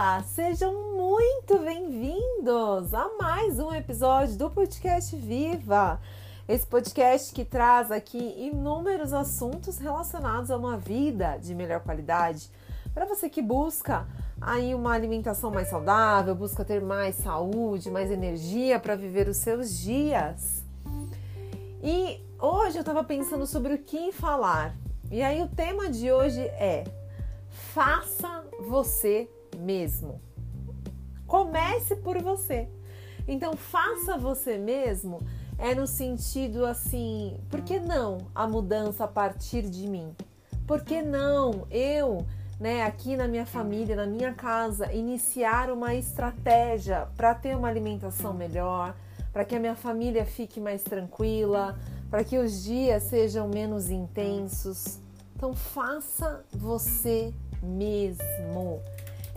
Olá, sejam muito bem-vindos a mais um episódio do podcast Viva. Esse podcast que traz aqui inúmeros assuntos relacionados a uma vida de melhor qualidade para você que busca aí uma alimentação mais saudável, busca ter mais saúde, mais energia para viver os seus dias. E hoje eu estava pensando sobre o que falar. E aí o tema de hoje é faça você mesmo. Comece por você. Então, faça você mesmo é no sentido assim, por que não a mudança a partir de mim? Por que não eu, né, aqui na minha família, na minha casa, iniciar uma estratégia para ter uma alimentação melhor, para que a minha família fique mais tranquila, para que os dias sejam menos intensos? Então, faça você mesmo.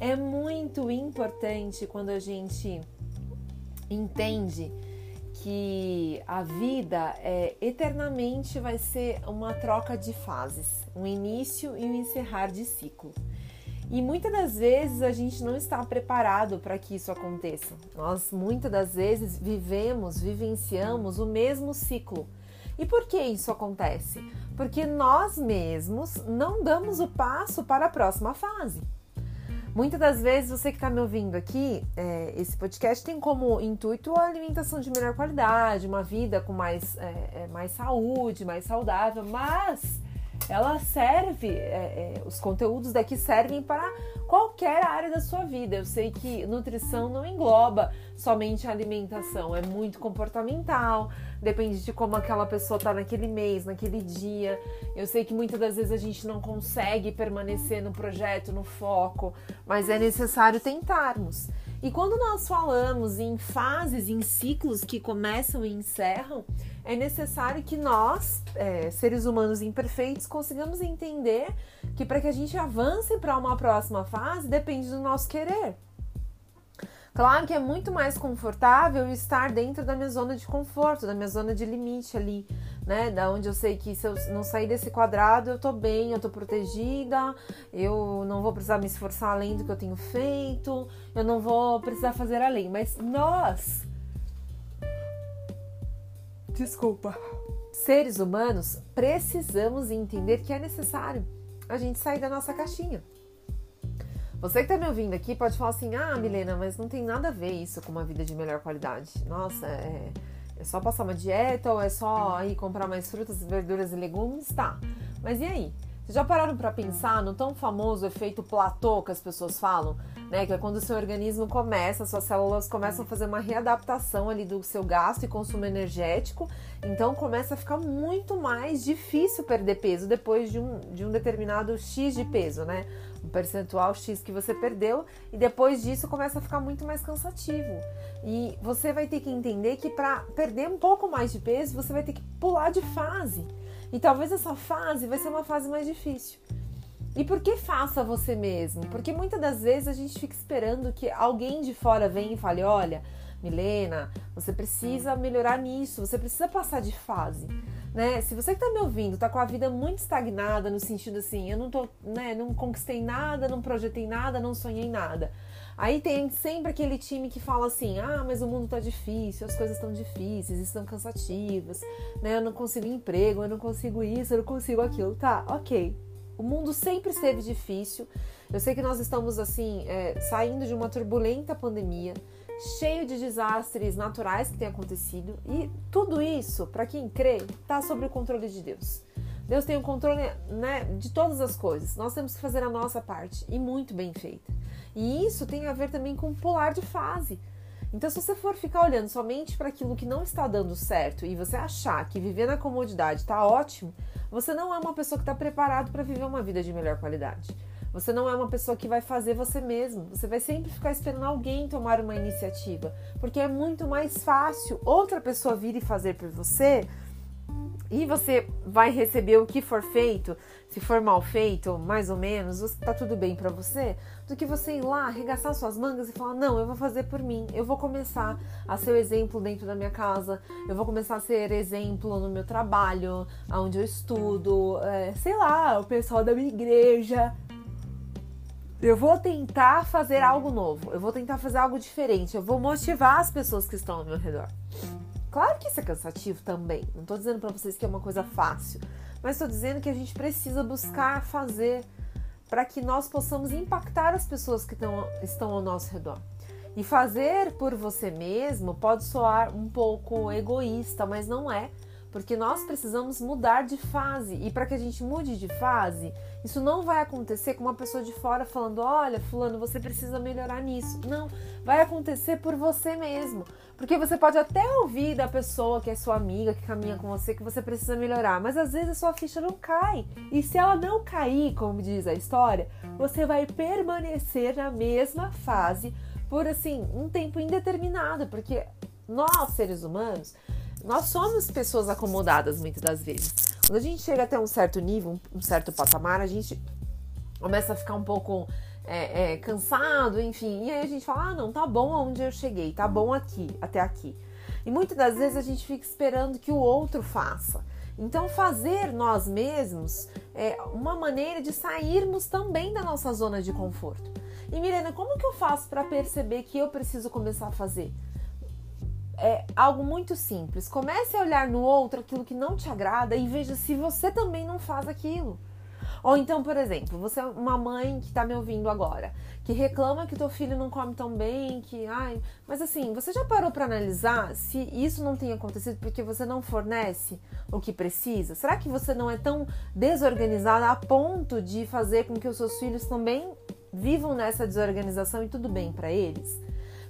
É muito importante quando a gente entende que a vida é, eternamente vai ser uma troca de fases, um início e um encerrar de ciclo. E muitas das vezes a gente não está preparado para que isso aconteça. Nós muitas das vezes vivemos, vivenciamos o mesmo ciclo. E por que isso acontece? Porque nós mesmos não damos o passo para a próxima fase. Muitas das vezes você que está me ouvindo aqui, é, esse podcast tem como intuito a alimentação de melhor qualidade, uma vida com mais, é, é mais saúde, mais saudável, mas ela serve, é, é, os conteúdos daqui servem para qualquer área da sua vida. Eu sei que nutrição não engloba somente a alimentação, é muito comportamental, depende de como aquela pessoa está naquele mês, naquele dia. Eu sei que muitas das vezes a gente não consegue permanecer no projeto, no foco, mas é necessário tentarmos. E quando nós falamos em fases, em ciclos que começam e encerram, é necessário que nós, é, seres humanos imperfeitos, consigamos entender que para que a gente avance para uma próxima fase depende do nosso querer. Claro que é muito mais confortável estar dentro da minha zona de conforto, da minha zona de limite ali, né? Da onde eu sei que se eu não sair desse quadrado, eu tô bem, eu tô protegida, eu não vou precisar me esforçar além do que eu tenho feito, eu não vou precisar fazer além. Mas nós, desculpa, seres humanos, precisamos entender que é necessário a gente sair da nossa caixinha. Você que tá me ouvindo aqui pode falar assim: ah, Milena, mas não tem nada a ver isso com uma vida de melhor qualidade. Nossa, é, é só passar uma dieta ou é só aí comprar mais frutas, verduras e legumes? Tá. Mas e aí? Vocês já pararam para pensar no tão famoso efeito platô que as pessoas falam? Né? Que é quando o seu organismo começa, suas células começam a fazer uma readaptação ali do seu gasto e consumo energético. Então começa a ficar muito mais difícil perder peso depois de um, de um determinado X de peso, né? Um percentual X que você perdeu, e depois disso começa a ficar muito mais cansativo. E você vai ter que entender que para perder um pouco mais de peso, você vai ter que pular de fase. E talvez essa fase vai ser uma fase mais difícil. E por que faça você mesmo? Porque muitas das vezes a gente fica esperando que alguém de fora venha e fale: olha, Milena, você precisa melhorar nisso, você precisa passar de fase. Né? Se você que tá me ouvindo tá com a vida muito estagnada, no sentido assim, eu não tô, né, não conquistei nada, não projetei nada, não sonhei nada. Aí tem sempre aquele time que fala assim: ah, mas o mundo tá difícil, as coisas estão difíceis, estão cansativas, né? Eu não consigo emprego, eu não consigo isso, eu não consigo aquilo. Tá, ok. O mundo sempre esteve difícil. Eu sei que nós estamos assim, é, saindo de uma turbulenta pandemia, cheio de desastres naturais que tem acontecido, e tudo isso, para quem crê, está sob o controle de Deus. Deus tem o controle né, de todas as coisas. Nós temos que fazer a nossa parte e muito bem feita. E isso tem a ver também com pular de fase. Então, se você for ficar olhando somente para aquilo que não está dando certo e você achar que viver na comodidade está ótimo, você não é uma pessoa que está preparado para viver uma vida de melhor qualidade. Você não é uma pessoa que vai fazer você mesmo. Você vai sempre ficar esperando alguém tomar uma iniciativa, porque é muito mais fácil outra pessoa vir e fazer por você e você vai receber o que for feito, se for mal feito, mais ou menos, tá tudo bem para você, do que você ir lá, arregaçar suas mangas e falar: "Não, eu vou fazer por mim. Eu vou começar a ser o exemplo dentro da minha casa. Eu vou começar a ser exemplo no meu trabalho, aonde eu estudo, é, sei lá, o pessoal da minha igreja, Eu vou tentar fazer algo novo, eu vou tentar fazer algo diferente, eu vou motivar as pessoas que estão ao meu redor. Claro que isso é cansativo também. Não estou dizendo para vocês que é uma coisa fácil, mas estou dizendo que a gente precisa buscar fazer para que nós possamos impactar as pessoas que tão, estão ao nosso redor. E fazer por você mesmo pode soar um pouco egoísta, mas não é, porque nós precisamos mudar de fase. E para que a gente mude de fase, isso não vai acontecer com uma pessoa de fora falando: olha, Fulano, você precisa melhorar nisso. Não, vai acontecer por você mesmo. Porque você pode até ouvir da pessoa que é sua amiga, que caminha com você, que você precisa melhorar, mas às vezes a sua ficha não cai. E se ela não cair, como diz a história, você vai permanecer na mesma fase por assim um tempo indeterminado, porque nós seres humanos nós somos pessoas acomodadas muitas das vezes. Quando a gente chega até um certo nível, um certo patamar, a gente começa a ficar um pouco é, é, cansado, enfim. E aí a gente fala: ah, não, tá bom onde eu cheguei, tá bom aqui, até aqui. E muitas das vezes a gente fica esperando que o outro faça. Então, fazer nós mesmos é uma maneira de sairmos também da nossa zona de conforto. E Mirena, como que eu faço para perceber que eu preciso começar a fazer? É algo muito simples. Comece a olhar no outro aquilo que não te agrada e veja se você também não faz aquilo. Ou então, por exemplo, você é uma mãe que está me ouvindo agora, que reclama que teu filho não come tão bem, que ai, mas assim, você já parou para analisar se isso não tem acontecido porque você não fornece o que precisa? Será que você não é tão desorganizada a ponto de fazer com que os seus filhos também vivam nessa desorganização e tudo bem para eles?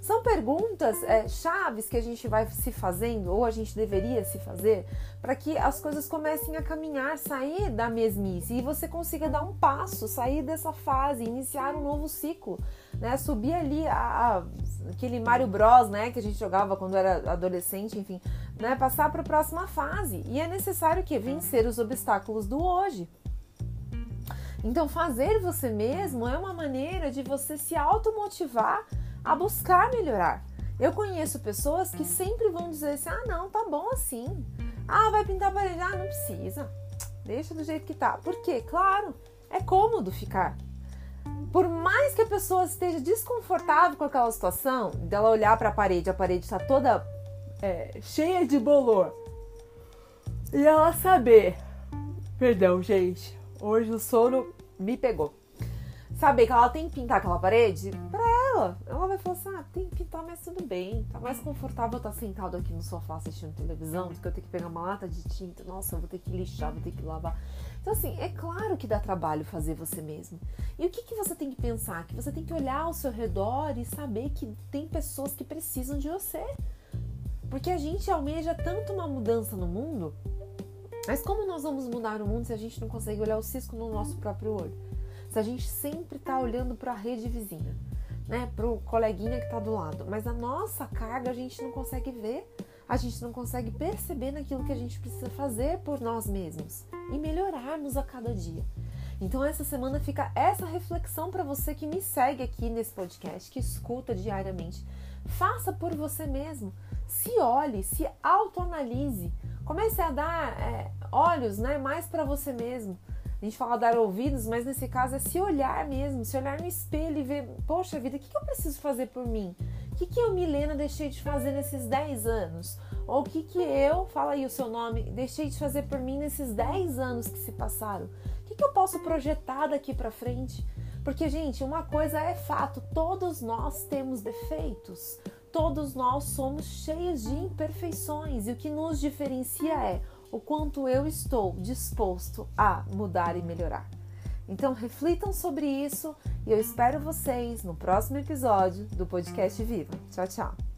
São perguntas é, chaves que a gente vai se fazendo, ou a gente deveria se fazer, para que as coisas comecem a caminhar, sair da mesmice e você consiga dar um passo, sair dessa fase, iniciar um novo ciclo, né? Subir ali a, a, aquele Mario Bros, né, que a gente jogava quando era adolescente, enfim, né? Passar para a próxima fase. E é necessário que vencer os obstáculos do hoje. Então, fazer você mesmo é uma maneira de você se automotivar a buscar melhorar. Eu conheço pessoas que sempre vão dizer assim: ah, não, tá bom assim. Ah, vai pintar a parede? Ah, não precisa. Deixa do jeito que tá. Por quê? Claro, é cômodo ficar. Por mais que a pessoa esteja desconfortável com aquela situação, dela olhar para a parede, a parede está toda é, cheia de bolor, e ela saber, perdão, gente, hoje o sono me pegou. Saber que ela tem que pintar aquela parede, pra ela. Ela vai falar assim: ah, tem que pintar, mas tudo bem. Tá mais confortável estar sentado aqui no sofá assistindo televisão do que eu ter que pegar uma lata de tinta. Nossa, eu vou ter que lixar, vou ter que lavar. Então, assim, é claro que dá trabalho fazer você mesmo. E o que, que você tem que pensar? Que você tem que olhar ao seu redor e saber que tem pessoas que precisam de você. Porque a gente almeja tanto uma mudança no mundo, mas como nós vamos mudar o mundo se a gente não consegue olhar o cisco no nosso próprio olho? Se a gente sempre está olhando para a rede vizinha? Né, pro coleguinha que está do lado, mas a nossa carga a gente não consegue ver, a gente não consegue perceber naquilo que a gente precisa fazer por nós mesmos e melhorarmos a cada dia. Então essa semana fica essa reflexão para você que me segue aqui nesse podcast, que escuta diariamente. Faça por você mesmo. Se olhe, se autoanalise. Comece a dar é, olhos né, mais para você mesmo. A gente fala dar ouvidos, mas nesse caso é se olhar mesmo, se olhar no espelho e ver, poxa vida, o que, que eu preciso fazer por mim? O que, que eu, Milena, deixei de fazer nesses 10 anos? Ou o que, que eu, fala aí o seu nome, deixei de fazer por mim nesses 10 anos que se passaram? O que, que eu posso projetar daqui para frente? Porque, gente, uma coisa é fato: todos nós temos defeitos, todos nós somos cheios de imperfeições, e o que nos diferencia é o quanto eu estou disposto a mudar e melhorar. Então reflitam sobre isso e eu espero vocês no próximo episódio do podcast Viva. Tchau, tchau.